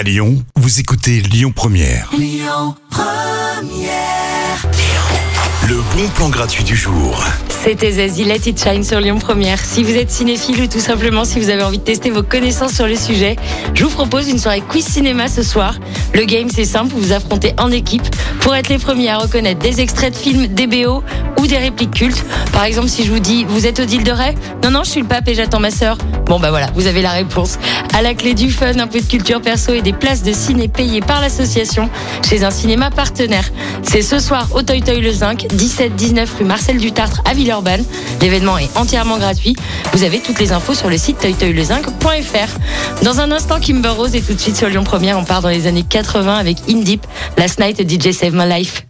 À Lyon, vous écoutez Lyon Première. Le bon plan gratuit du jour. C'était Zazie Let It Shine sur Lyon Première. Si vous êtes cinéphile ou tout simplement si vous avez envie de tester vos connaissances sur le sujet, je vous propose une soirée quiz cinéma ce soir. Le game c'est simple, vous vous affrontez en équipe pour être les premiers à reconnaître des extraits de films, des BO ou des répliques cultes. Par exemple, si je vous dis vous êtes Odile de Ray Non non, je suis le pape et j'attends ma sœur. Bon bah voilà, vous avez la réponse. À la clé du fun, un peu de culture perso et des places de ciné payées par l'association chez un cinéma partenaire. C'est ce soir au Toy Toy Le Zinc, 17-19 rue Marcel Dutartre à Villeurbanne. L'événement est entièrement gratuit. Vous avez toutes les infos sur le site toytoylezinc.fr. Dans un instant, Kimber Rose et tout de suite sur Lyon Première, on part dans les années 80 avec In Deep, Last Night DJ Save My Life.